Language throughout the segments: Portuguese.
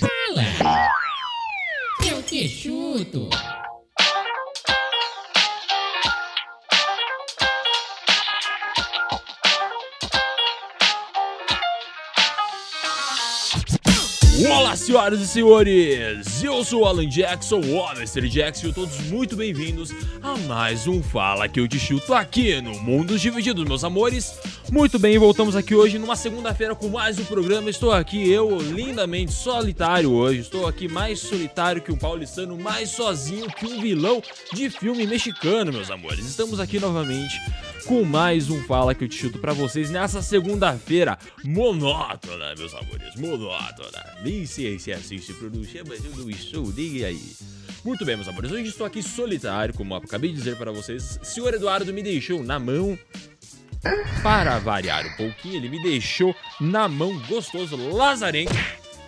Fala! Eu te chuto! Senhoras e senhores! Eu sou o Alan Jackson, o Mr. Jackson, e todos muito bem-vindos a mais um Fala que eu te chuto aqui no Mundos Divididos, meus amores. Muito bem, voltamos aqui hoje numa segunda-feira com mais um programa. Estou aqui, eu, lindamente solitário hoje. Estou aqui mais solitário que um paulistano, mais sozinho que um vilão de filme mexicano, meus amores. Estamos aqui novamente com mais um Fala que eu te chuto pra vocês nessa segunda-feira monótona, meus amores, monótona. Nem sei se assiste produção, mas eu não estou, diga aí. Muito bem, meus amores, hoje estou aqui solitário, como acabei de dizer para vocês. Senhor Eduardo me deixou na mão. Para variar um pouquinho, ele me deixou na mão gostoso, lazarento.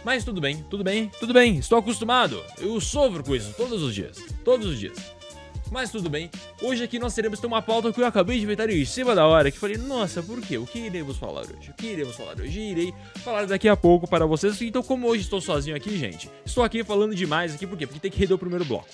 Mas tudo bem, tudo bem, tudo bem, estou acostumado. Eu sofro com isso todos os dias, todos os dias. Mas tudo bem, hoje aqui nós teremos uma pauta que eu acabei de inventar em cima da hora, que falei, nossa, por quê? O que iremos falar hoje? O que iremos falar hoje? Irei falar daqui a pouco para vocês. Então, como hoje estou sozinho aqui, gente, estou aqui falando demais aqui, por quê? Porque tem que render o primeiro bloco.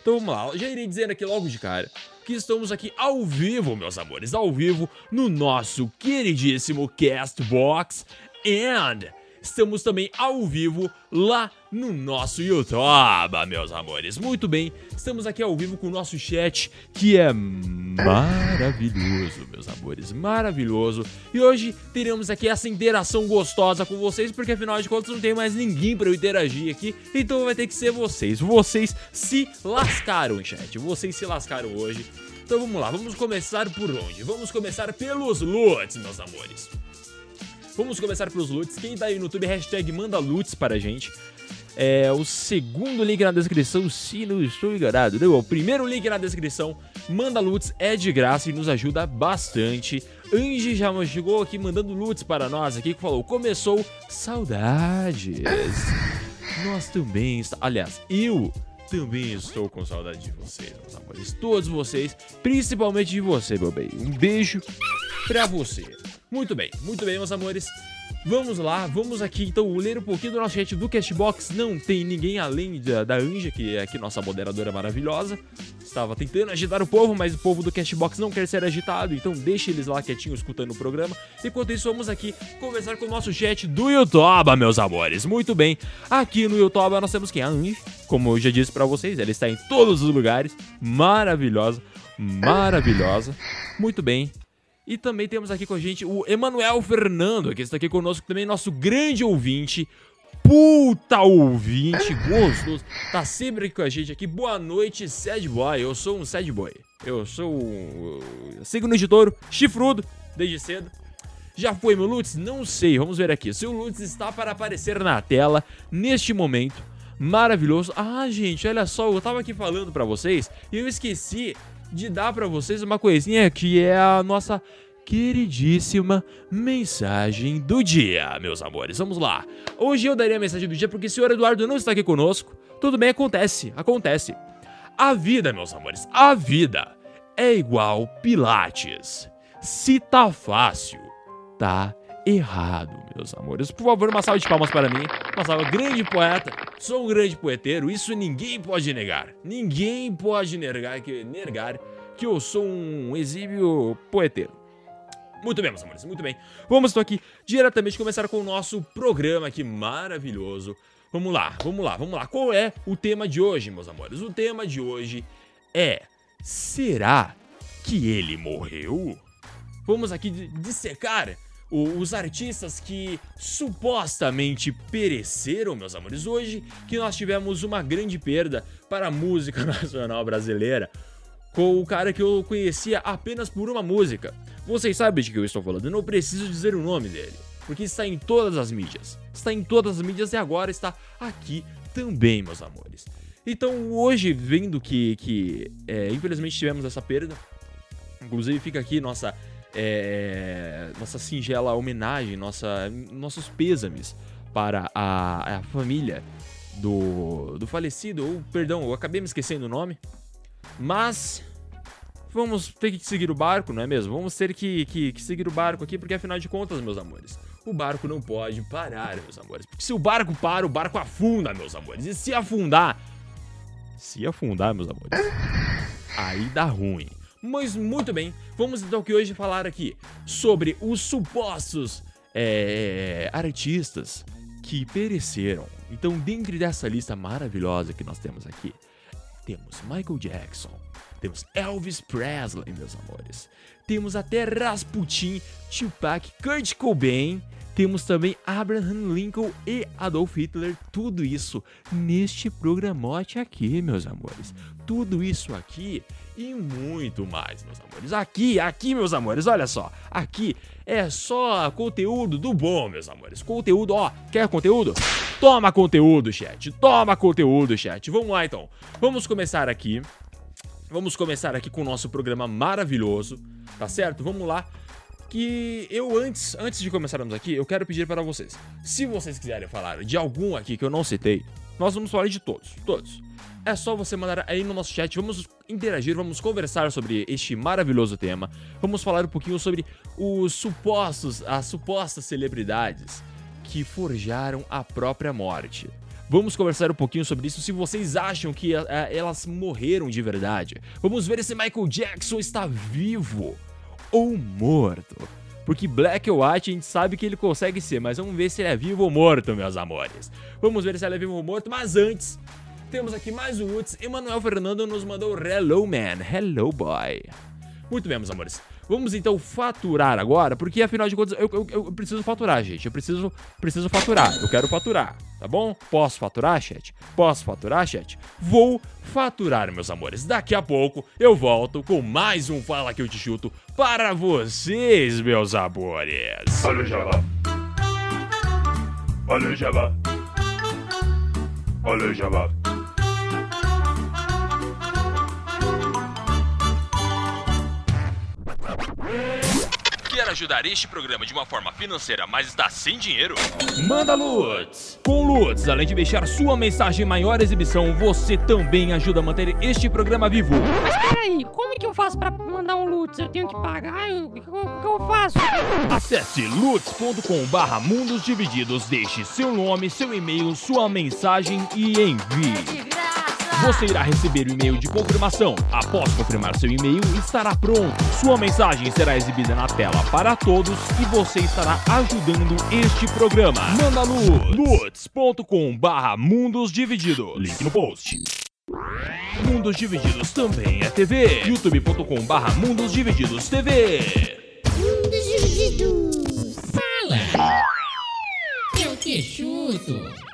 Então vamos lá, já irei dizer aqui logo de cara que estamos aqui ao vivo, meus amores, ao vivo no nosso queridíssimo Castbox and Estamos também ao vivo lá no nosso YouTube, meus amores. Muito bem, estamos aqui ao vivo com o nosso chat, que é maravilhoso, meus amores, maravilhoso. E hoje teremos aqui essa interação gostosa com vocês, porque afinal de contas não tem mais ninguém para eu interagir aqui, então vai ter que ser vocês. Vocês se lascaram, chat, vocês se lascaram hoje. Então vamos lá, vamos começar por onde? Vamos começar pelos loots, meus amores. Vamos começar pelos loots. Quem tá aí no YouTube, hashtag manda loots para a gente. É, o segundo link na descrição, se não estou enganado. Não, o primeiro link na descrição, manda loots, é de graça e nos ajuda bastante. Angie já chegou aqui mandando loots para nós aqui, que falou, começou saudades. Nós também, aliás, eu também estou com saudade de vocês, meus amores. Todos vocês, principalmente de você, meu bem. Um beijo pra você. Muito bem, muito bem, meus amores. Vamos lá, vamos aqui então ler um pouquinho do nosso chat do Cashbox. Não tem ninguém além da, da Anja, que é aqui nossa moderadora maravilhosa. Estava tentando agitar o povo, mas o povo do Cashbox não quer ser agitado, então deixe eles lá quietinhos escutando o programa. Enquanto isso, vamos aqui conversar com o nosso chat do YouTube, meus amores. Muito bem, aqui no YouTube nós temos quem? A Anja, como eu já disse para vocês, ela está em todos os lugares. Maravilhosa, maravilhosa. Muito bem, e também temos aqui com a gente o Emanuel Fernando, que está aqui conosco também, nosso grande ouvinte. Puta ouvinte gostoso. Tá sempre aqui com a gente aqui. Boa noite, sad boy. Eu sou um sad boy. Eu sou um signo de touro, chifrudo, desde cedo. Já foi meu Lutz? Não sei, vamos ver aqui. Seu Lutz está para aparecer na tela neste momento. Maravilhoso. Ah, gente, olha só, eu tava aqui falando para vocês e eu esqueci de dar para vocês uma coisinha que é a nossa queridíssima mensagem do dia, meus amores. Vamos lá. Hoje eu daria a mensagem do dia porque o senhor Eduardo não está aqui conosco. Tudo bem, acontece, acontece. A vida, meus amores, a vida é igual Pilates. Se tá fácil, tá errado, meus amores. Por favor, uma salva de palmas para mim. Uma salva, grande poeta. Sou um grande poeteiro, isso ninguém pode negar. Ninguém pode negar que, negar que eu sou um exímio poeteiro. Muito bem, meus amores, muito bem. Vamos então aqui diretamente começar com o nosso programa aqui maravilhoso. Vamos lá, vamos lá, vamos lá. Qual é o tema de hoje, meus amores? O tema de hoje é: será que ele morreu? Vamos aqui dissecar os artistas que supostamente pereceram, meus amores, hoje que nós tivemos uma grande perda para a música nacional brasileira com o cara que eu conhecia apenas por uma música. Vocês sabem de que eu estou falando, eu não preciso dizer o nome dele, porque está em todas as mídias. Está em todas as mídias e agora está aqui também, meus amores. Então, hoje, vendo que, que é, infelizmente tivemos essa perda, inclusive fica aqui nossa é, nossa singela homenagem, nossa, nossos pêsames para a, a família do, do falecido, ou perdão, eu acabei me esquecendo o nome, mas vamos ter que seguir o barco, não é mesmo? Vamos ter que, que, que seguir o barco aqui, porque afinal de contas, meus amores, o barco não pode parar, meus amores. Porque se o barco para, o barco afunda, meus amores. E se afundar. Se afundar, meus amores. Aí dá ruim. Mas muito bem, vamos então que hoje falar aqui sobre os supostos é, artistas que pereceram. Então, dentro dessa lista maravilhosa que nós temos aqui, temos Michael Jackson, temos Elvis Presley, meus amores, temos até Rasputin, Tupac, Kurt Cobain, temos também Abraham Lincoln e Adolf Hitler, tudo isso neste programote aqui, meus amores. Tudo isso aqui e muito mais, meus amores. Aqui, aqui, meus amores, olha só. Aqui é só conteúdo do bom, meus amores. Conteúdo, ó, quer conteúdo? Toma conteúdo, chat. Toma conteúdo, chat. Vamos lá então. Vamos começar aqui. Vamos começar aqui com o nosso programa maravilhoso, tá certo? Vamos lá que eu antes, antes de começarmos aqui, eu quero pedir para vocês. Se vocês quiserem falar de algum aqui que eu não citei, nós vamos falar de todos, todos. É só você mandar aí no nosso chat, vamos interagir, vamos conversar sobre este maravilhoso tema. Vamos falar um pouquinho sobre os supostos, as supostas celebridades que forjaram a própria morte. Vamos conversar um pouquinho sobre isso se vocês acham que uh, elas morreram de verdade. Vamos ver se Michael Jackson está vivo ou morto. Porque Black ou White a gente sabe que ele consegue ser, mas vamos ver se ele é vivo ou morto, meus amores. Vamos ver se ele é vivo ou morto, mas antes, temos aqui mais um Woods. Emanuel Fernando nos mandou Hello Man, Hello Boy. Muito bem, meus amores. Vamos então faturar agora, porque afinal de contas eu, eu, eu, preciso faturar, gente. Eu preciso, preciso faturar. Eu quero faturar, tá bom? Posso faturar, chat? Posso faturar, chat? Vou faturar, meus amores. Daqui a pouco eu volto com mais um Fala Que Eu Te Chuto para vocês, meus amores. Olha o Jabá. Olha o Jabá. Olha o Jabá. Quer ajudar este programa de uma forma financeira, mas está sem dinheiro? Manda Lutz! Com Lutz, além de deixar sua mensagem em maior exibição, você também ajuda a manter este programa vivo. Mas peraí, como é que eu faço pra mandar um Lutz? Eu tenho que pagar? O que eu faço? Acesse lutz.com barra mundos divididos, deixe seu nome, seu e-mail, sua mensagem e envie. Você irá receber o e-mail de confirmação. Após confirmar seu e-mail, estará pronto. Sua mensagem será exibida na tela para todos e você estará ajudando este programa. Manda luz. lutz.com barra mundos divididos. Link no post. Mundos Divididos também é TV. youtube.com barra Mundos Divididos TV. Mundos Divididos. Fala. Eu te chuto.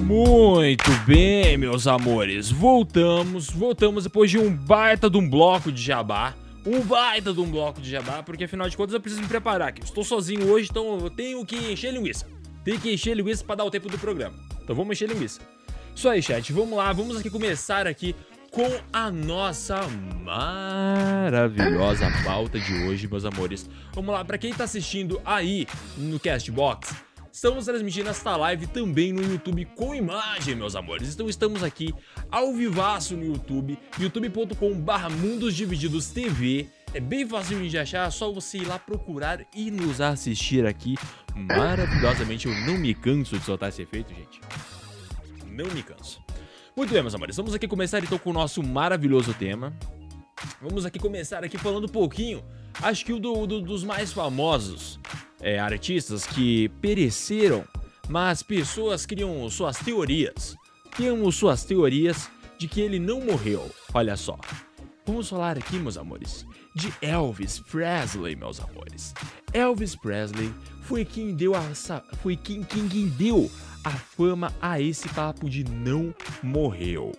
Muito bem, meus amores. Voltamos, voltamos depois de um baita de um bloco de jabá. Um baita de um bloco de jabá, porque afinal de contas eu preciso me preparar aqui. Estou sozinho hoje, então eu tenho que encher linguiça. Tenho que encher linguiça para dar o tempo do programa. Então vamos encher linguiça. Isso aí, chat. Vamos lá, vamos aqui começar aqui com a nossa maravilhosa pauta de hoje, meus amores. Vamos lá, para quem tá assistindo aí no Castbox, Estamos transmitindo esta live também no YouTube com imagem, meus amores. Então estamos aqui ao vivaço no YouTube, youtube.com barra Mundos Divididos TV. É bem fácil de achar, é só você ir lá procurar e nos assistir aqui maravilhosamente. Eu não me canso de soltar esse efeito, gente. Não me canso. Muito bem, meus amores, vamos aqui começar então com o nosso maravilhoso tema. Vamos aqui começar aqui falando um pouquinho, acho que o do, do, dos mais famosos é, artistas que pereceram, mas pessoas criam suas teorias. Temos suas teorias de que ele não morreu. Olha só. Vamos falar aqui, meus amores, de Elvis Presley, meus amores. Elvis Presley foi quem deu a foi quem, quem, quem deu a fama a esse papo de não morreu.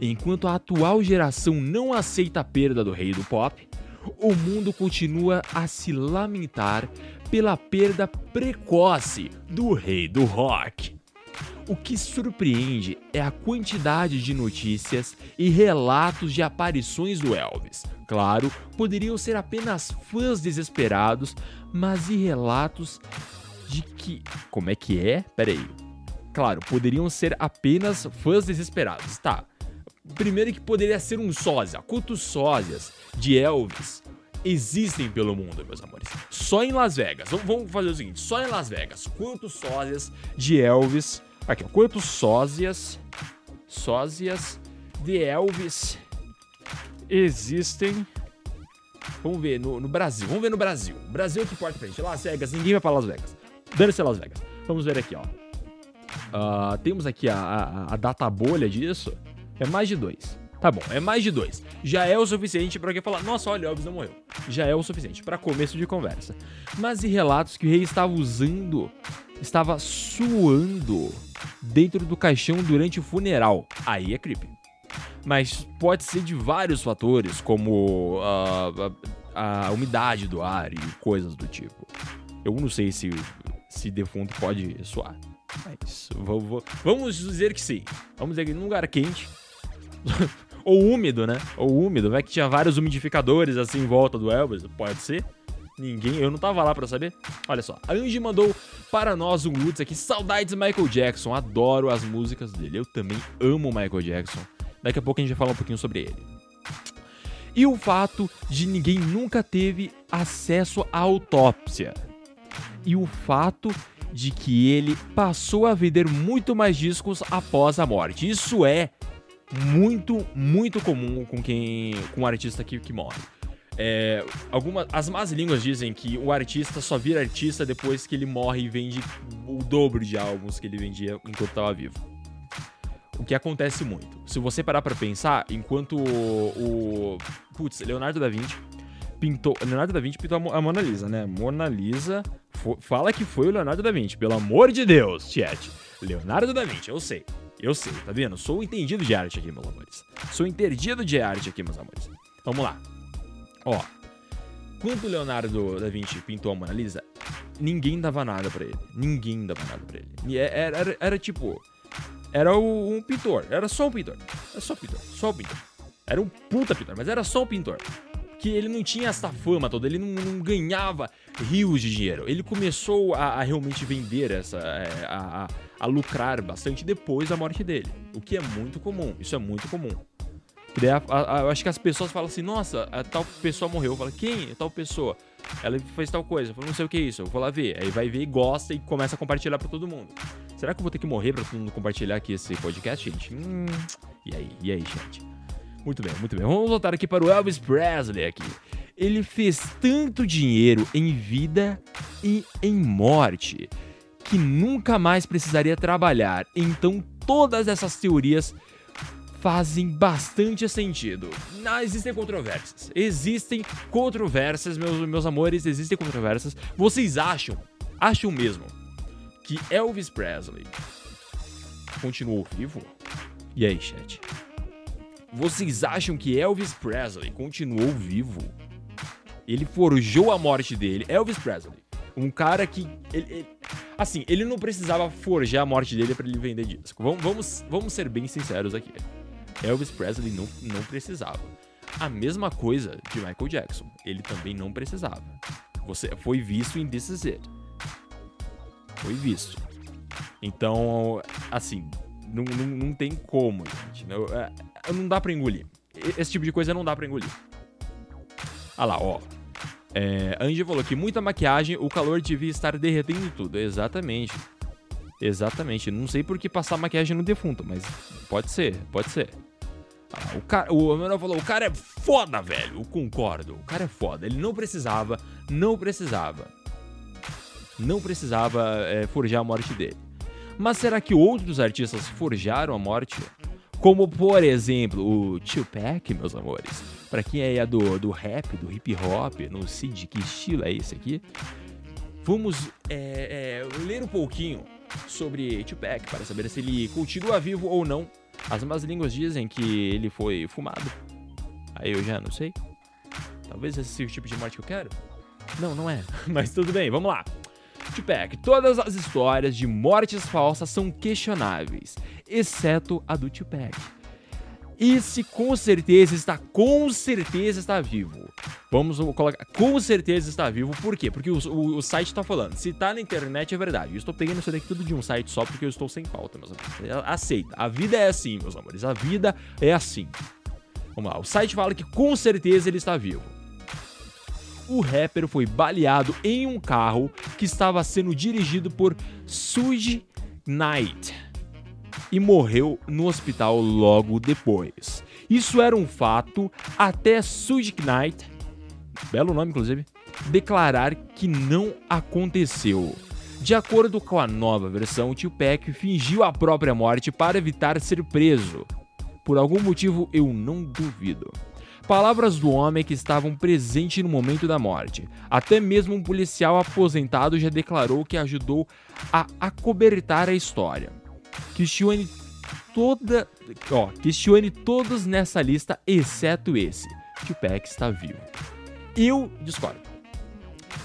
Enquanto a atual geração não aceita a perda do rei do pop, o mundo continua a se lamentar pela perda precoce do rei do rock. O que surpreende é a quantidade de notícias e relatos de aparições do Elvis. Claro, poderiam ser apenas fãs desesperados, mas e relatos de que. Como é que é? Peraí. Claro, poderiam ser apenas fãs desesperados, tá? Primeiro que poderia ser um sósia, quantos sósias de Elvis existem pelo mundo, meus amores. Só em Las Vegas. Vamos- fazer o seguinte: só em Las Vegas, quantos sósias de Elvis. Aqui, ó. Quantos sósias. Sósias de Elvis existem. Vamos ver no, no Brasil. Vamos ver no Brasil. Brasil que importa pra gente. Las Vegas, ninguém vai pra Las Vegas. Dane-se Las Vegas. Vamos ver aqui, ó. Ah, temos aqui a, a, a data bolha disso. É mais de dois. Tá bom, é mais de dois. Já é o suficiente pra alguém falar, nossa, olha, Elvis não morreu. Já é o suficiente pra começo de conversa. Mas e relatos que o rei estava usando, estava suando dentro do caixão durante o funeral. Aí é creepy. Mas pode ser de vários fatores, como ah, a, a umidade do ar e coisas do tipo. Eu não sei se, se defunto pode suar. Mas vou- vou- vamos dizer que sim. Vamos dizer que num lugar quente. Ou úmido, né? Ou úmido. Vai que tinha vários umidificadores assim em volta do Elvis. Pode ser. Ninguém, eu não tava lá pra saber. Olha só, a Angie mandou para nós um Lutz aqui. Saudades de Michael Jackson. Adoro as músicas dele. Eu também amo Michael Jackson. Daqui a pouco a gente vai falar um pouquinho sobre ele. E o fato de ninguém nunca teve acesso à autópsia. E o fato de que ele passou a vender muito mais discos após a morte. Isso é muito, muito comum com quem, com um artista que, que morre. É, as más línguas dizem que o artista só vira artista depois que ele morre e vende o dobro de álbuns que ele vendia enquanto estava vivo. O que acontece muito. Se você parar pra pensar, enquanto o, o putz, Leonardo da Vinci pintou, Leonardo da Vinci pintou a Mona Lisa, né? Mona Lisa fo- fala que foi o Leonardo da Vinci, pelo amor de Deus, chat. Leonardo da Vinci, eu sei. Eu sei, tá vendo? Sou entendido de arte aqui, meus amores. Sou entendido de arte aqui, meus amores. Vamos lá. Ó, quando Leonardo da Vinci pintou a Mona Lisa, ninguém dava nada pra ele. Ninguém dava nada pra ele. E é- Era, era, era tipo. Era um pintor. Era só um pintor. Era só um pintor. Só um pintor. Era um puta pintor, mas era só um pintor. Que ele não tinha essa fama toda, ele não, não ganhava rios de dinheiro. Ele começou a, a realmente vender essa. é, a, a- a lucrar bastante depois da morte dele. O que é muito comum. Isso é muito comum. Daí a- a- a- eu acho que as pessoas falam assim, nossa, a tal pessoa morreu. Eu falo, quem? É tal pessoa. Ela fez tal coisa. Eu falo, não sei o que é isso. Eu vou lá ver. Aí vai ver e gosta e começa a compartilhar pra todo mundo. Será que eu vou ter que morrer pra todo mundo compartilhar aqui esse podcast, gente? Hum, e aí? E aí, gente? Muito bem, muito bem. Vamos voltar aqui para o Elvis Presley aqui. Ele fez tanto dinheiro em vida e em morte que nunca mais precisaria trabalhar. Então todas essas teorias fazem bastante sentido. Não, existem controvérsias. Existem controvérsias, meus, meus amores, existem controvérsias. Vocês acham, acham mesmo, que Elvis Presley continuou vivo? E aí, chat? Vocês acham que Elvis Presley continuou vivo? Ele forjou a morte dele. Elvis Presley, um cara que ele- ele- assim, ele não precisava forjar a morte dele pra ele vender disco. Vamos, vamos, vamos ser bem sinceros aqui. Elvis Presley não, não precisava. A mesma coisa de Michael Jackson. Ele também não precisava. Você foi visto em This Is It. Foi visto. Então, assim, não, não, não tem como, gente. Não, é- não dá pra engolir. Esse tipo de coisa não dá pra engolir. Ah lá, ó. É, Angie falou que muita maquiagem, o calor devia estar derretendo tudo. Exatamente. Exatamente. Não sei por que passar maquiagem no defunto, mas pode ser, pode ser. Ah, o cara, o falou, o cara é foda, velho. Eu concordo. O cara é foda. Ele não precisava, não precisava. Não precisava é, forjar a morte dele. Mas será que outros artistas forjaram a morte? Como, por exemplo, o Tupac, meus amores. Pra quem é do, do rap, do hip hop, não sei de que estilo é esse aqui. Vamos é, é, ler um pouquinho sobre Tupac para saber se ele continua vivo ou não. As más línguas dizem que ele foi fumado. Aí eu já não sei. Talvez esse seja o tipo de morte que eu quero. Não, não é. Mas tudo bem, vamos lá. Tupac, todas as histórias de mortes falsas são questionáveis, exceto a do Tupac. Esse com certeza está, com certeza está vivo. Vamos colocar, com certeza está vivo, por quê? Porque o, o, o site está falando, se tá na internet é verdade. Eu estou pegando isso daqui tudo de um site só porque eu estou sem pauta, meus amores. Aceita, a vida é assim, meus amores, a vida é assim. Vamos lá, o site fala que com certeza ele está vivo. o rapper foi baleado em um carro que estava sendo dirigido por Suge Knight e morreu no hospital logo depois. Isso era um fato até Suge Knight, belo nome inclusive, declarar que não aconteceu. De acordo com a nova versão, Tupac fingiu a própria morte para evitar ser preso. Por algum motivo, eu não duvido. Palavras do homem que estavam presente no momento da morte. Até mesmo um policial aposentado já declarou que ajudou a acobertar a história. Questione toda, ó, questione todos nessa lista exceto esse. Tupac está vivo. Eu discordo.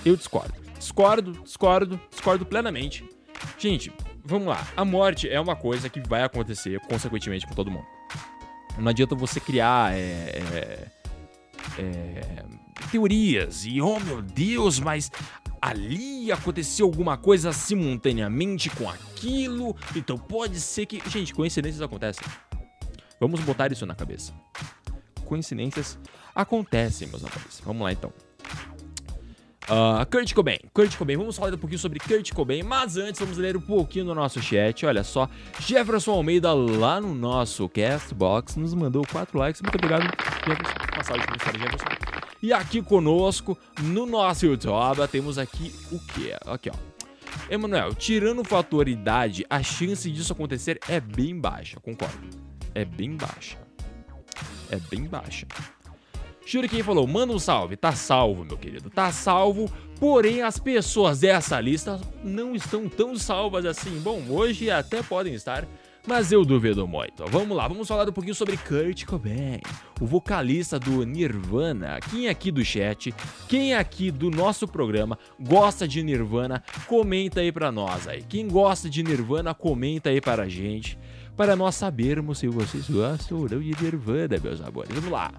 Eu discordo. Discordo, discordo, discordo plenamente. Gente, vamos lá. A morte é uma coisa que vai acontecer consequentemente com todo mundo. Não adianta você criar é, é, é, teorias e, oh meu Deus, mas ali aconteceu alguma coisa simultaneamente com aquilo, então pode ser que. Gente, coincidências acontecem. Vamos botar isso na cabeça. Coincidências acontecem, meus amores. Vamos lá então. Uh, Kurt Cobain, Kurt Cobain, vamos falar um pouquinho sobre Kurt Cobain, mas antes vamos ler um pouquinho no nosso chat. Olha só, Jefferson Almeida lá no nosso Castbox nos mandou quatro likes. Muito obrigado, Jefferson. Passagem mensagem, Jefferson. E aqui conosco, no nosso YouTube, temos aqui o que? Aqui, ó. Emanuel, tirando o fator idade, a chance disso acontecer é bem baixa, concordo. É bem baixa. É bem baixa. Shuriken falou: manda um salve. Tá salvo, meu querido. Tá salvo. Porém, as pessoas dessa lista não estão tão salvas assim. Bom, hoje até podem estar, mas eu duvido muito. Vamos lá, vamos falar um pouquinho sobre Kurt Cobain, o vocalista do Nirvana. Quem aqui do chat, quem aqui do nosso programa gosta de Nirvana, comenta aí pra nós aí. Quem gosta de Nirvana, comenta aí para a gente, para nós sabermos se vocês gostam ou não de Nirvana, meus amores. Vamos lá.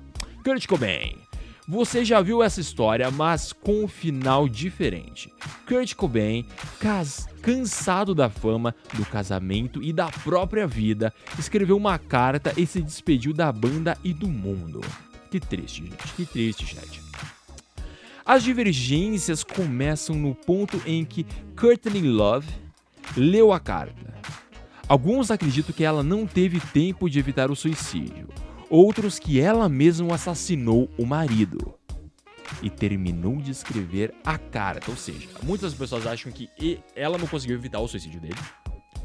Kurt Cobain. Você já viu essa história, mas com um final diferente. Kurt Cobain, cansado da fama, do casamento e da própria vida, escreveu uma carta e se despediu da banda e do mundo. Que triste, gente. Que triste, chat. As divergências começam no ponto em que Courtney Love leu a carta. Alguns acreditam que ela não teve tempo de evitar o suicídio outros que ela mesma assassinou o marido e terminou de escrever a carta. Ou seja, muitas pessoas acham que ela não conseguiu evitar o suicídio dele,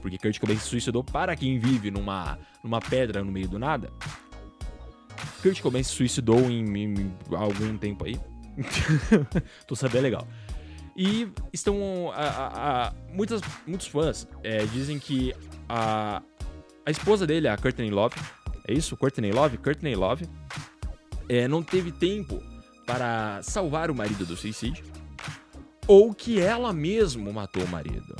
porque Kurt Cobain se suicidou para quem vive numa, numa pedra no meio do nada. Kurt Cobain se suicidou em, em algum tempo aí. Tô sabendo legal. E estão. A, a, a, muitas, muitos fãs é, dizem que a, a esposa dele, a Courtney Love, é isso? Courtney Love? Courtney Love é, não teve tempo para salvar o marido do suicídio ou que ela mesma matou o marido.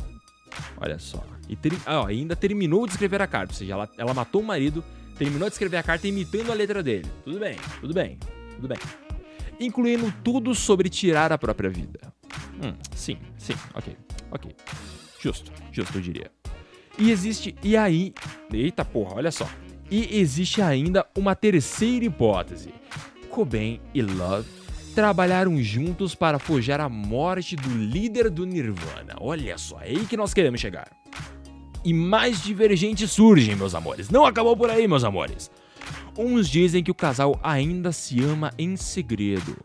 Olha só. E ter, ah, ainda terminou de escrever a carta, ou seja, ela, ela matou o marido, terminou de escrever a carta imitando a letra dele. Tudo bem, tudo bem, tudo bem. Incluindo tudo sobre tirar a própria vida. Hum, sim, sim, ok, ok. Justo, justo, eu diria. E existe. E aí. Eita porra, olha só. E existe ainda uma terceira hipótese. Cobain e Love trabalharam juntos para forjar a morte do líder do Nirvana. Olha só, é aí que nós queremos chegar. E mais divergentes surgem, meus amores. Não acabou por aí, meus amores. Uns dizem que o casal ainda se ama em segredo.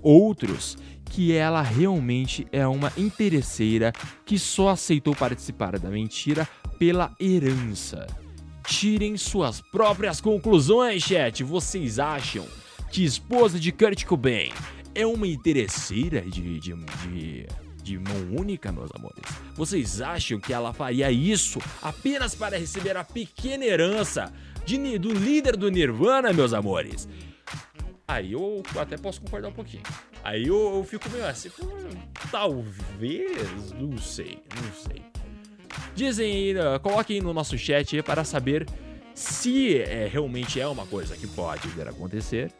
Outros que ela realmente é uma interesseira que só aceitou participar da mentira pela herança. Tirem suas próprias conclusões, chat. Vocês acham que esposa de Kurt Cobain é uma interesseira de, de, de, de mão única, meus amores? Vocês acham que ela faria isso apenas para receber a pequena herança de, do líder do Nirvana, meus amores? Aí eu até posso concordar um pouquinho. Aí eu, eu fico meio assim, talvez, não sei, não sei. Dizem uh, coloquem no nosso chat para saber se é, realmente é uma coisa que pode vir a acontecer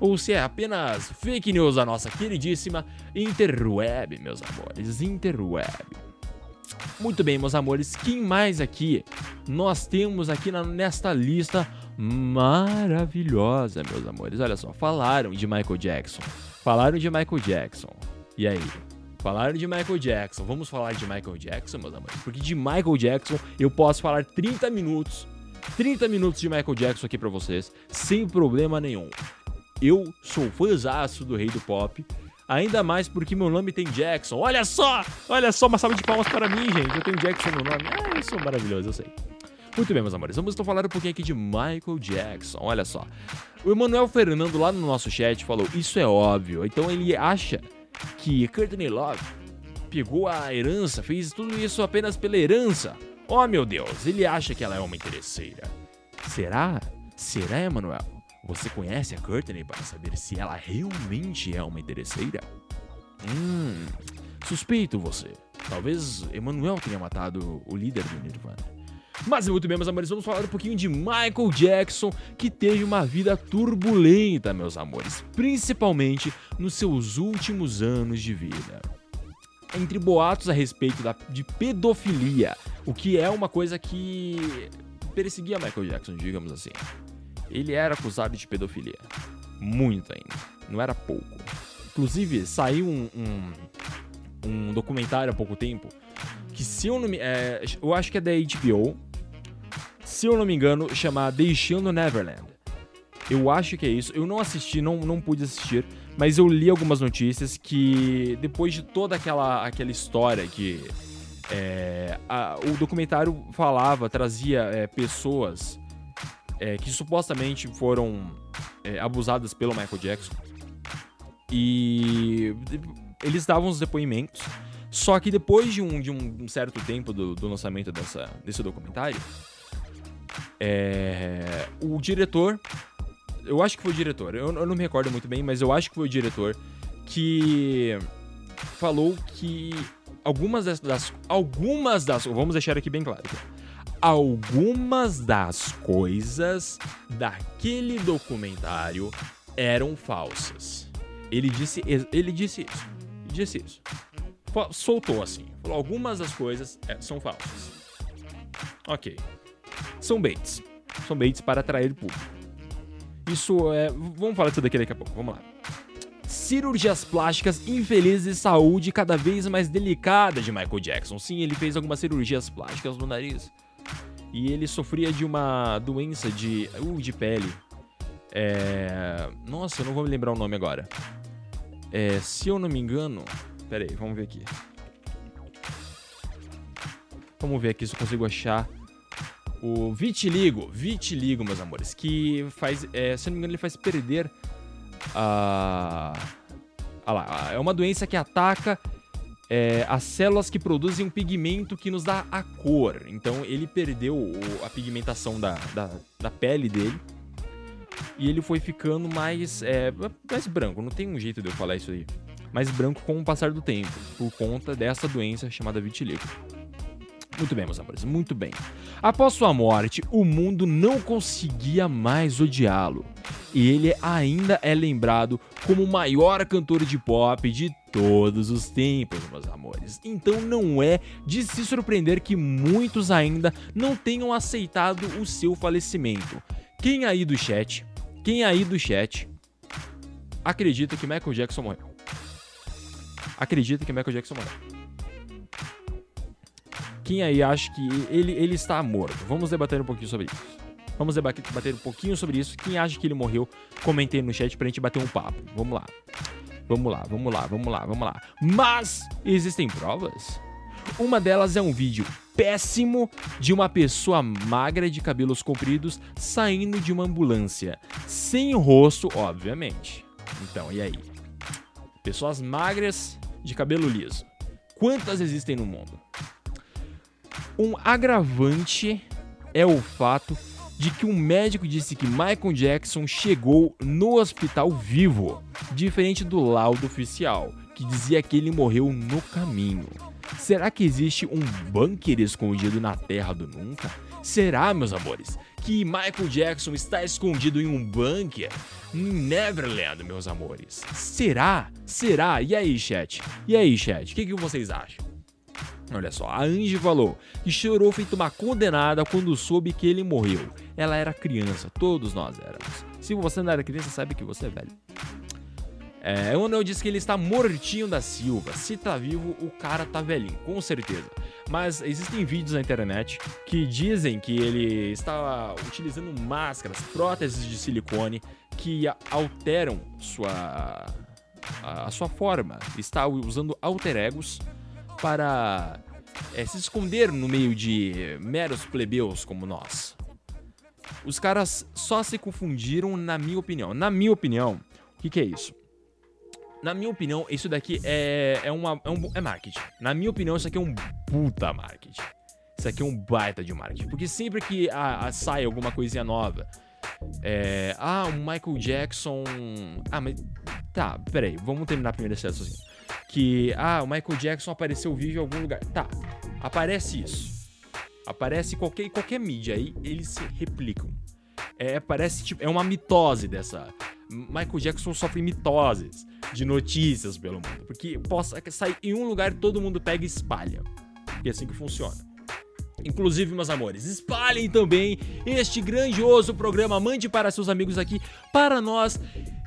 ou se é apenas fake news da nossa queridíssima interweb, meus amores, interweb. Muito bem, meus amores, quem mais aqui nós temos aqui na, nesta lista maravilhosa, meus amores? Olha só, falaram de Michael Jackson, Falaram de Michael Jackson. E aí? Falaram de Michael Jackson. Vamos falar de Michael Jackson, meus amores? Porque de Michael Jackson eu posso falar 30 minutos. 30 minutos de Michael Jackson aqui pra vocês, sem problema nenhum. Eu sou fãzaço do rei do pop. Ainda mais porque meu nome tem Jackson. Olha só! Olha só, uma salva de palmas para mim, gente. Eu tenho Jackson no nome. Ah, eu sou maravilhoso, eu sei. Muito bem, meus amores. Vamos então falar um pouquinho aqui de Michael Jackson. Olha só. O Emanuel Fernando lá no nosso chat falou: Isso é óbvio. Então ele acha que Courtney Love pegou a herança, fez tudo isso apenas pela herança. Oh meu Deus, ele acha que ela é uma interesseira. Será? Será, Emanuel? Você conhece a Courtney para saber se ela realmente é uma interesseira? Hum, suspeito você. Talvez Emanuel tenha matado o líder do Nirvana. Mas muito bem, meus amores, vamos falar um pouquinho de Michael Jackson, que teve uma vida turbulenta, meus amores, principalmente nos seus últimos anos de vida. Entre boatos a respeito da, de pedofilia, o que é uma coisa que perseguia Michael Jackson, digamos assim. Ele era acusado de pedofilia. Muito ainda. Não era pouco. Inclusive, saiu um, um, um documentário há pouco tempo que, se eu não me. É, eu acho que é da HBO. Se eu não me engano, chama Deixando Neverland. Eu acho que é isso. Eu não assisti, não, não pude assistir, mas eu li algumas notícias que depois de toda aquela, aquela história que é, a, o documentário falava, trazia é, pessoas é, que supostamente foram é, abusadas pelo Michael Jackson. E eles davam os depoimentos. Só que depois de um, de um certo tempo do, do lançamento dessa, desse documentário, é, o diretor, eu acho que foi o diretor, eu, eu não me recordo muito bem, mas eu acho que foi o diretor que falou que algumas das, das, algumas das vamos deixar aqui bem claro algumas das coisas daquele documentário eram falsas. Ele disse ele disse isso disse isso. Soltou assim falou algumas das coisas é, são falsas. Ok são baits são baits para atrair público isso é vamos falar disso daqui daqui a pouco vamos lá cirurgias plásticas infelizes e saúde cada vez mais delicada de Michael Jackson. Sim, ele fez algumas cirurgias plásticas no nariz. E ele sofria de uma doença de, uh, de pele. É... Nossa, eu não vou me lembrar o nome agora. É, se eu não me engano. Pera aí, vamos ver aqui. Vamos ver aqui se eu consigo achar o vitiligo. Vitiligo, meus amores. Que faz. É, se não me engano, ele faz perder a. Ah lá, é uma doença que ataca é, as células que produzem um pigmento que nos dá a cor. Então ele perdeu o, a pigmentação da, da, da, pele dele. E ele foi ficando mais, é, mais branco. Não tem um jeito de eu falar isso aí. Mais branco com o passar do tempo. Por conta dessa doença chamada vitiligo. Muito bem, meus amores, muito bem. Após sua morte, o mundo não conseguia mais odiá-lo. E ele ainda é lembrado como o maior cantor de pop de todos os tempos, meus amores. Então não é de se surpreender que muitos ainda não tenham aceitado o seu falecimento. Quem aí do chat, quem aí do chat acredita que Michael Jackson morreu? Acredita que Michael Jackson morreu? Quem aí acha que ele, ele está morto? Vamos debater um pouquinho sobre isso. Vamos debater um pouquinho sobre isso. Quem acha que ele morreu, comentei no chat pra gente bater um papo. Vamos lá. Vamos lá, vamos lá, vamos lá, vamos lá. Mas existem provas? Uma delas é um vídeo péssimo de uma pessoa magra de cabelos compridos saindo de uma ambulância, sem rosto, obviamente. Então, e aí? Pessoas magras de cabelo liso. Quantas existem no mundo? Um agravante é o fato de que um médico disse que Michael Jackson chegou no hospital vivo, diferente do laudo oficial, que dizia que ele morreu no caminho. Será que existe um bunker escondido na Terra do Nunca? Será, meus amores, que Michael Jackson está escondido em um bunker em Neverland, meus amores? Será? Será? E aí, chat? E aí, chat? O que, que vocês acham? Olha só, a Angie falou que chorou feito uma condenada quando soube que ele morreu. Ela era criança, todos nós éramos. Se você não era criança, sabe que você é velho. É, o Anel diz que ele está mortinho da Silva. Se tá vivo, o cara tá velhinho, com certeza. Mas existem vídeos na internet que dizem que ele estava utilizando máscaras, próteses de silicone que alteram sua a, a sua forma. Está usando alter egos para é, se esconder no meio de meros plebeus como nós. Os caras só se confundiram, na minha opinião. Na minha opinião, o que, que é isso? Na minha opinião, isso daqui é, é, uma, é, um, é marketing. Na minha opinião, isso aqui é um puta marketing. Isso aqui é um baita de marketing. Porque sempre que a, a sai alguma coisinha nova, é, ah, o Michael Jackson. Ah, mas. Tá, peraí, vamos terminar primeiro esse assunto. Que, ah, o Michael Jackson apareceu vivo em algum lugar. Tá, aparece isso. Aparece qualquer, qualquer mídia aí, eles se replicam. É, parece tipo. É uma mitose dessa. Michael Jackson sofre mitoses de notícias pelo mundo. Porque possa sair em um lugar, todo mundo pega e espalha. E é assim que funciona. Inclusive, meus amores, espalhem também este grandioso programa. Mande para seus amigos aqui, para nós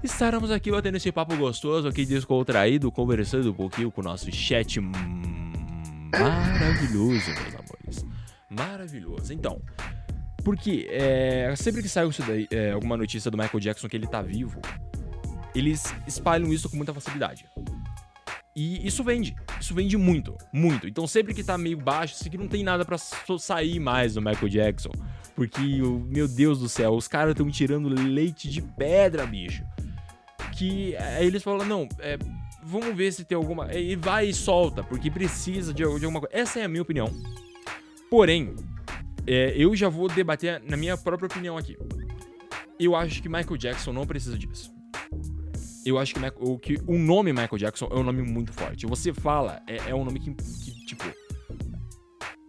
estarmos aqui batendo esse papo gostoso, aqui descontraído, conversando um pouquinho com o nosso chat maravilhoso, meus amores. Maravilhoso. Então, porque é, sempre que sai daí, é, alguma notícia do Michael Jackson que ele tá vivo, eles espalham isso com muita facilidade. E isso vende. Isso vende muito, muito. Então sempre que tá meio baixo, isso aqui não tem nada para sair mais do Michael Jackson. Porque, meu Deus do céu, os caras estão tirando leite de pedra, bicho. Que aí eles falam, não, é, vamos ver se tem alguma. E vai e solta, porque precisa de, de alguma coisa. Essa é a minha opinião. Porém, é, eu já vou debater na minha própria opinião aqui. Eu acho que Michael Jackson não precisa disso eu acho que, o, que o nome Michael Jackson é um nome muito forte. Você fala, é, é um nome que, que, tipo,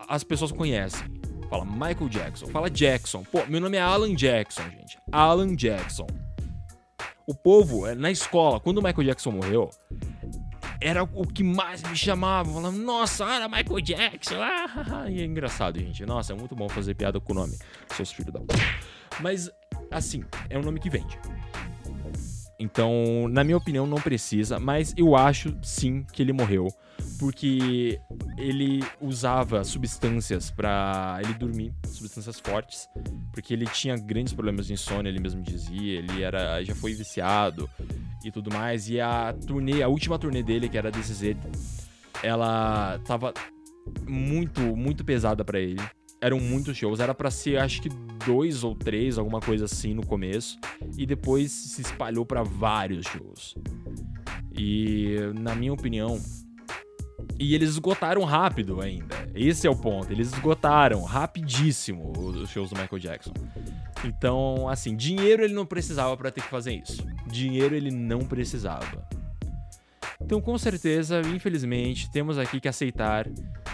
as pessoas conhecem. Fala Michael Jackson, fala Jackson. Pô, meu nome é Alan Jackson, gente. Alan Jackson. O povo, é, na escola, quando o Michael Jackson morreu, era o que mais me chamava. Falando, nossa, era Michael Jackson. Ah, e é engraçado, gente. Nossa, é muito bom fazer piada com o nome. Seus filhos da p. Mas, assim, é um nome que vende. Então, na minha opinião, não precisa, mas eu acho sim que ele morreu. Porque ele usava substâncias para ele dormir, substâncias fortes, porque ele tinha grandes problemas de insônia, ele mesmo dizia, ele era já foi viciado e tudo mais. E a turnê, a última turnê dele, que era This Is ela tava muito, muito pesada para ele eram muitos shows. Era para ser, acho que dois ou três, alguma coisa assim no começo. E depois se espalhou para vários shows. E, na minha opinião. E eles esgotaram rápido ainda. Esse é o ponto. Eles esgotaram rapidíssimo os shows do Michael Jackson. Então, assim, dinheiro ele não precisava para ter que fazer isso. Dinheiro ele não precisava. Então, com certeza, infelizmente, temos aqui que aceitar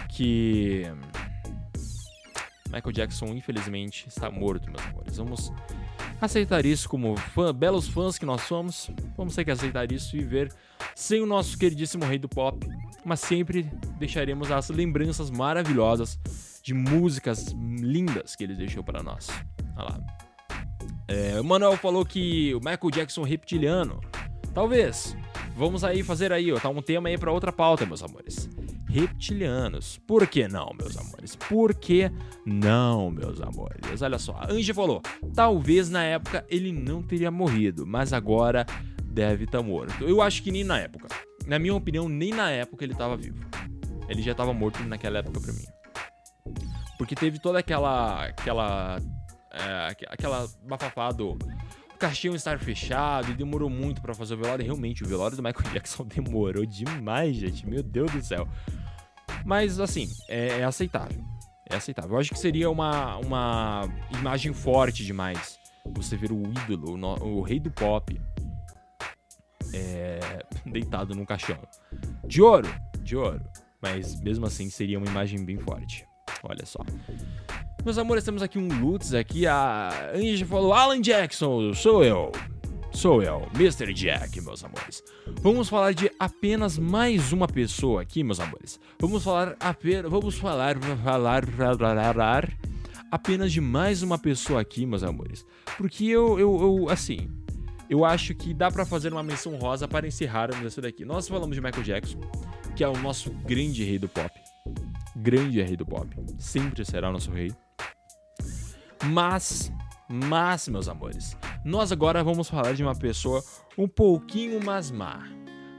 que Michael Jackson, infelizmente, está morto, meus amores. Vamos aceitar isso como fã, belos fãs que nós somos. Vamos ter que aceitar isso e ver sem o nosso queridíssimo rei do pop, mas sempre deixaremos as lembranças maravilhosas de músicas lindas que ele deixou para nós. Olha lá. É, o Manuel falou que o Michael Jackson reptiliano. Talvez. Vamos aí fazer aí, ó, tá um tema aí para outra pauta, meus amores reptilianos. Por que não, meus amores? Por que não, meus amores? Olha só, Angie falou: talvez na época ele não teria morrido, mas agora deve estar tá morto. Eu acho que nem na época. Na minha opinião, nem na época ele estava vivo. Ele já estava morto naquela época pra mim. Porque teve toda aquela. aquela. É, aquela bafafá do caixão estar fechado e demorou muito para fazer o velório. Realmente, o velório do Michael Jackson demorou demais, gente. Meu Deus do céu. Mas, assim, é, é aceitável. É aceitável. Eu acho que seria uma, uma imagem forte demais você ver o ídolo, o, o rei do pop, é, deitado num caixão. De ouro, de ouro. Mas mesmo assim seria uma imagem bem forte. Olha só. Meus amores, temos aqui um Lutz aqui. A Angie falou: Alan Jackson, sou eu. Sou eu, Mr. Jack, meus amores. Vamos falar de apenas mais uma pessoa aqui, meus amores. Vamos falar apenas. Vamos falar. Falar. Falar. Apenas de mais uma pessoa aqui, meus amores. Porque eu, eu, eu assim. eu acho que dá pra fazer uma menção rosa para encerrarmos essa daqui. Nós falamos de Michael Jackson, que é o nosso grande rei do pop. Grande rei do pop. Sempre será o nosso rei. Mas, mas, meus amores, nós agora vamos falar de uma pessoa um pouquinho mais má.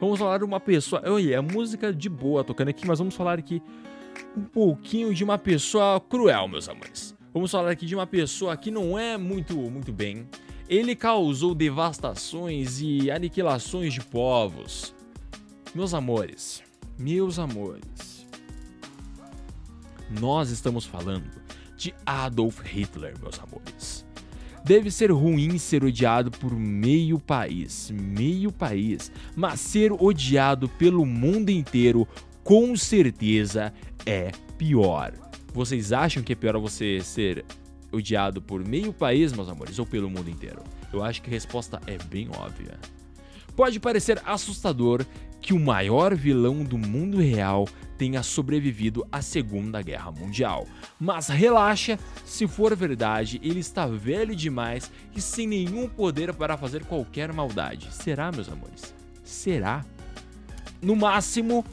Vamos falar de uma pessoa. Olha, é música de boa tocando aqui, mas vamos falar aqui um pouquinho de uma pessoa cruel, meus amores. Vamos falar aqui de uma pessoa que não é muito, muito bem. Ele causou devastações e aniquilações de povos. Meus amores, meus amores, nós estamos falando de Adolf Hitler, meus amores. Deve ser ruim ser odiado por meio país, meio país, mas ser odiado pelo mundo inteiro com certeza é pior. Vocês acham que é pior você ser odiado por meio país, meus amores, ou pelo mundo inteiro? Eu acho que a resposta é bem óbvia. Pode parecer assustador que o maior vilão do mundo real tenha sobrevivido à Segunda Guerra Mundial. Mas relaxa, se for verdade, ele está velho demais e sem nenhum poder para fazer qualquer maldade. Será, meus amores? Será? No máximo,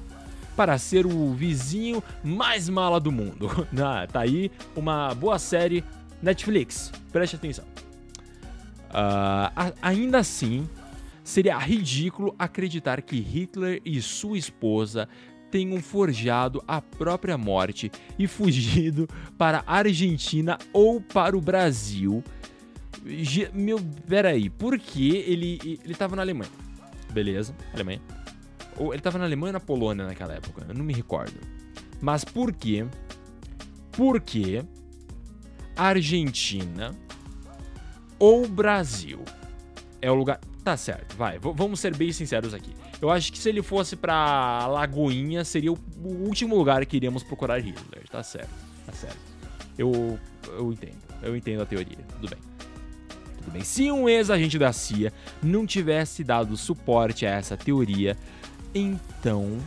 para ser o vizinho mais mala do mundo. ah, tá aí uma boa série Netflix. Preste atenção. Uh, ainda assim, seria ridículo acreditar que Hitler e sua esposa tenham forjado a própria morte e fugido para a Argentina ou para o Brasil. Meu, peraí, por que ele, ele na Alemanha? Beleza, Alemanha. Ou ele tava na Alemanha ou na Polônia naquela época? Eu não me recordo. Mas por quê? Porque Argentina ou Brasil é o lugar. Tá certo, vai. V vamos ser bem sinceros aqui. Eu acho que se ele fosse pra Lagoinha, seria o, o último lugar que iríamos procurar Hitler. Tá certo, tá certo. Eu, eu entendo. Eu entendo a teoria. Tudo bem. Tudo bem. Se um ex-agente da CIA não tivesse dado suporte a essa teoria, então.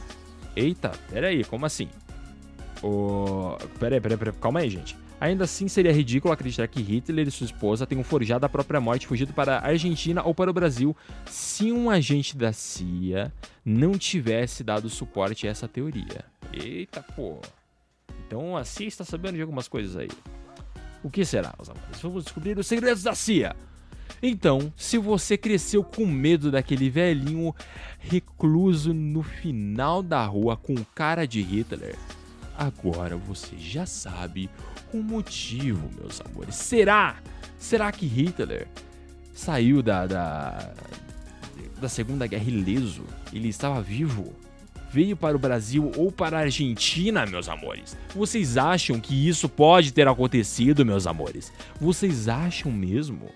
Eita, peraí, como assim? O... Peraí, peraí, peraí, calma aí, gente. Ainda assim, seria ridículo acreditar que Hitler e sua esposa tenham forjado a própria morte fugido para a Argentina ou para o Brasil se um agente da CIA não tivesse dado suporte a essa teoria. Eita, pô. Então a CIA está sabendo de algumas coisas aí. O que será, meus amores? Vamos descobrir os segredos da CIA. Então, se você cresceu com medo daquele velhinho recluso no final da rua com cara de Hitler, agora você já sabe o motivo, meus amores. Será? Será que Hitler saiu da, da, da Segunda Guerra ileso? Ele estava vivo? Veio para o Brasil ou para a Argentina, meus amores? Vocês acham que isso pode ter acontecido, meus amores? Vocês acham mesmo?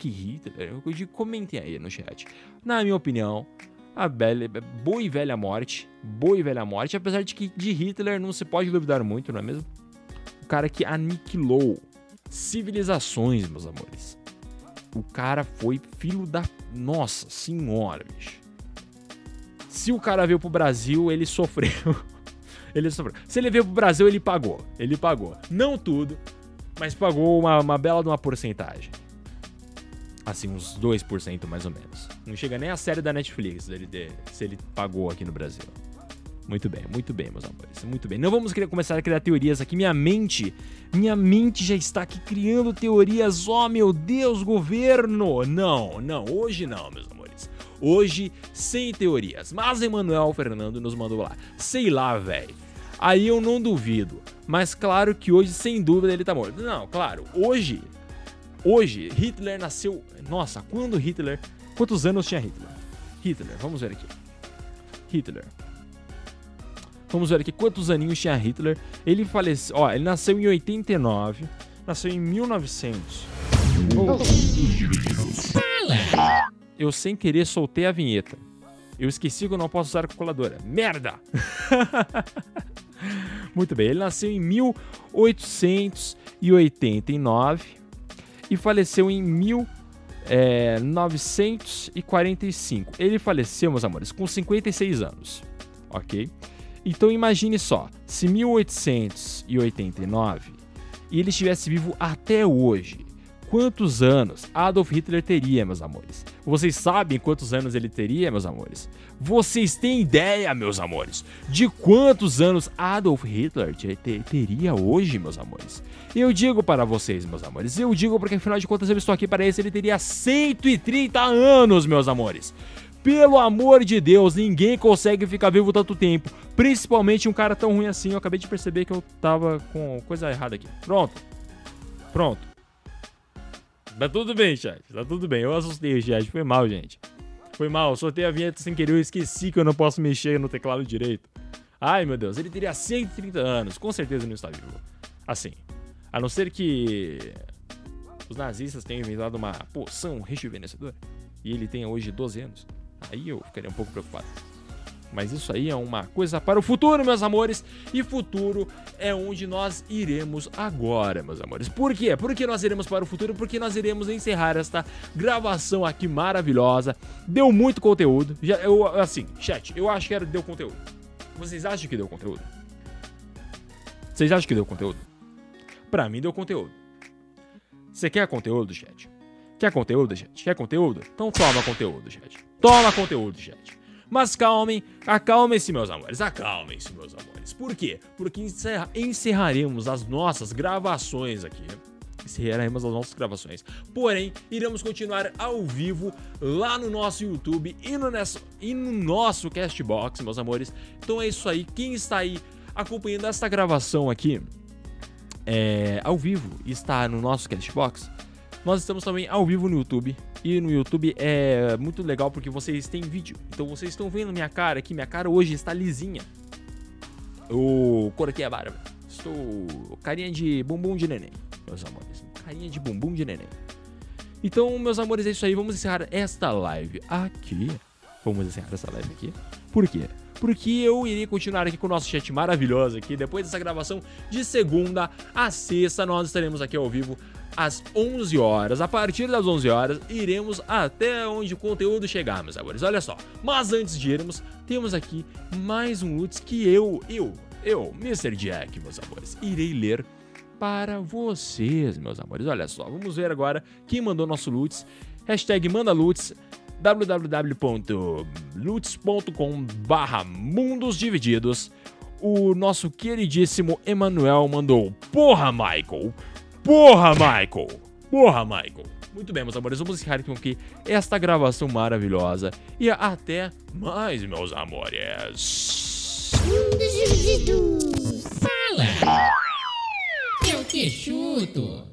que Hitler. Comentem aí no chat. Na minha opinião, a bela, boa e velha morte. Boa e velha morte. Apesar de que de Hitler não se pode duvidar muito, não é mesmo? Cara que aniquilou civilizações, meus amores. O cara foi filho da. Nossa senhora, bicho. Se o cara veio pro Brasil, ele sofreu. ele sofreu. Se ele veio pro Brasil, ele pagou. Ele pagou. Não tudo, mas pagou uma, uma bela de uma porcentagem. Assim, uns 2% mais ou menos. Não chega nem a série da Netflix dele, de, se ele pagou aqui no Brasil. Muito bem, muito bem, meus amores. Muito bem. Não vamos começar a criar teorias aqui. Minha mente, minha mente já está aqui criando teorias. Oh, meu Deus, governo! Não, não, hoje não, meus amores. Hoje, sem teorias. Mas Emanuel Fernando nos mandou lá. Sei lá, velho. Aí eu não duvido. Mas claro que hoje, sem dúvida, ele tá morto. Não, claro, hoje Hoje, Hitler nasceu. Nossa, quando Hitler. Quantos anos tinha Hitler? Hitler, vamos ver aqui. Hitler. Vamos ver aqui quantos aninhos tinha Hitler. Ele faleceu. Ó, ele nasceu em 89. Nasceu em 1900. Oh. Eu sem querer soltei a vinheta. Eu esqueci que eu não posso usar a calculadora. Merda! Muito bem, ele nasceu em 1889 e faleceu em 1945. Ele faleceu, meus amores, com 56 anos, ok? Então imagine só, se 1889 e ele estivesse vivo até hoje, quantos anos Adolf Hitler teria, meus amores? Vocês sabem quantos anos ele teria, meus amores? Vocês têm ideia, meus amores, de quantos anos Adolf Hitler te- te- teria hoje, meus amores? Eu digo para vocês, meus amores, eu digo porque afinal de contas eu estou aqui para isso, ele teria 130 anos, meus amores. Pelo amor de Deus, ninguém consegue ficar vivo tanto tempo. Principalmente um cara tão ruim assim. Eu acabei de perceber que eu tava com coisa errada aqui. Pronto. Pronto. Tá tudo bem, chat. Tá tudo bem. Eu assustei o chat. Foi mal, gente. Foi mal. Soltei a vinheta sem querer. Eu esqueci que eu não posso mexer no teclado direito. Ai, meu Deus. Ele teria 130 anos. Com certeza não está vivo. Assim. A não ser que os nazistas tenham inventado uma poção rejuvenescedora e ele tenha hoje 12 anos. Aí eu ficaria um pouco preocupado. Mas isso aí é uma coisa para o futuro, meus amores. E futuro é onde nós iremos agora, meus amores. Por quê? Por que nós iremos para o futuro? Porque nós iremos encerrar esta gravação aqui maravilhosa. Deu muito conteúdo. Já, eu, assim, chat, eu acho que era, deu conteúdo. Vocês acham que deu conteúdo? Vocês acham que deu conteúdo? Pra mim deu conteúdo. Você quer conteúdo, chat? Quer conteúdo, chat? Quer conteúdo? Então toma conteúdo, chat. Toma conteúdo, chat. Mas calmem, acalmem-se, meus amores, acalmem-se, meus amores. Por quê? Porque encerra- encerraremos as nossas gravações aqui. Encerraremos as nossas gravações. Porém, iremos continuar ao vivo lá no nosso YouTube e no, e no nosso Castbox, meus amores. Então é isso aí. Quem está aí acompanhando esta gravação aqui, é, ao vivo e está no nosso Castbox, nós estamos também ao vivo no YouTube. E no YouTube é muito legal porque vocês têm vídeo. Então vocês estão vendo minha cara aqui. Minha cara hoje está lisinha. Eu coloquei a barba. Estou carinha de bumbum de neném, meus amores. Carinha de bumbum de neném. Então, meus amores, é isso aí. Vamos encerrar esta live aqui. Vamos encerrar essa live aqui. Por quê? Porque eu irei continuar aqui com o nosso chat maravilhoso aqui. Depois dessa gravação de segunda a sexta, nós estaremos aqui ao vivo às 11 horas. A partir das 11 horas, iremos até onde o conteúdo chegar, meus amores. Olha só. Mas antes de irmos, temos aqui mais um Lutz que eu, eu, eu, Mr. Jack, meus amores, irei ler para vocês, meus amores. Olha só, vamos ver agora quem mandou nosso Lutz. Hashtag manda Lutz www.lutz.com mundos divididos o nosso queridíssimo Emanuel mandou Porra, Michael! Porra, Michael! Porra, Michael! Muito bem, meus amores, vamos encerrar com aqui esta gravação maravilhosa e até mais, meus amores! Fala! Eu te chuto!